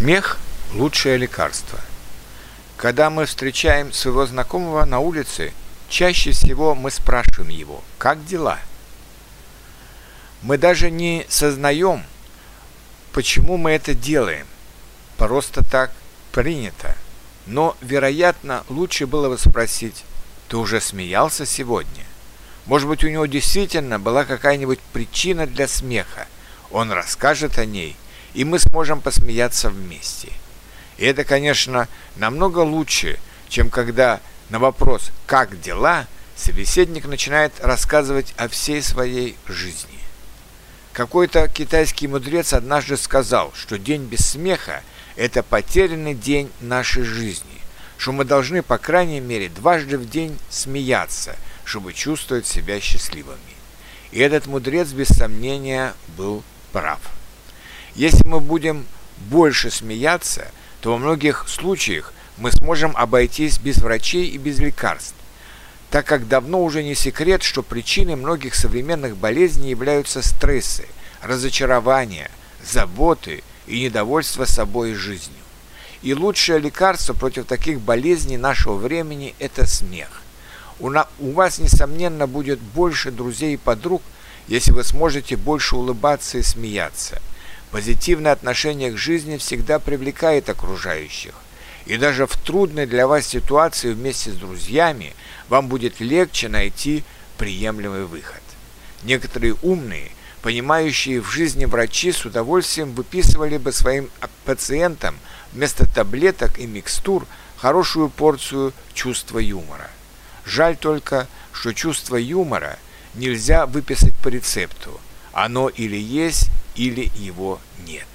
Смех – лучшее лекарство. Когда мы встречаем своего знакомого на улице, чаще всего мы спрашиваем его, как дела? Мы даже не сознаем, почему мы это делаем. Просто так принято. Но, вероятно, лучше было бы спросить, ты уже смеялся сегодня? Может быть, у него действительно была какая-нибудь причина для смеха. Он расскажет о ней – и мы сможем посмеяться вместе. И это, конечно, намного лучше, чем когда на вопрос «как дела?» собеседник начинает рассказывать о всей своей жизни. Какой-то китайский мудрец однажды сказал, что день без смеха – это потерянный день нашей жизни, что мы должны, по крайней мере, дважды в день смеяться, чтобы чувствовать себя счастливыми. И этот мудрец, без сомнения, был прав. Если мы будем больше смеяться, то во многих случаях мы сможем обойтись без врачей и без лекарств, так как давно уже не секрет, что причиной многих современных болезней являются стрессы, разочарования, заботы и недовольство собой и жизнью. И лучшее лекарство против таких болезней нашего времени – это смех. У, вас, несомненно, будет больше друзей и подруг, если вы сможете больше улыбаться и смеяться – Позитивное отношение к жизни всегда привлекает окружающих. И даже в трудной для вас ситуации вместе с друзьями вам будет легче найти приемлемый выход. Некоторые умные, понимающие в жизни врачи с удовольствием выписывали бы своим пациентам вместо таблеток и микстур хорошую порцию чувства юмора. Жаль только, что чувство юмора нельзя выписать по рецепту. Оно или есть, или его нет.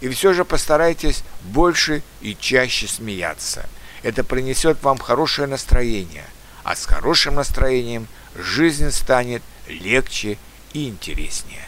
И все же постарайтесь больше и чаще смеяться. Это принесет вам хорошее настроение, а с хорошим настроением жизнь станет легче и интереснее.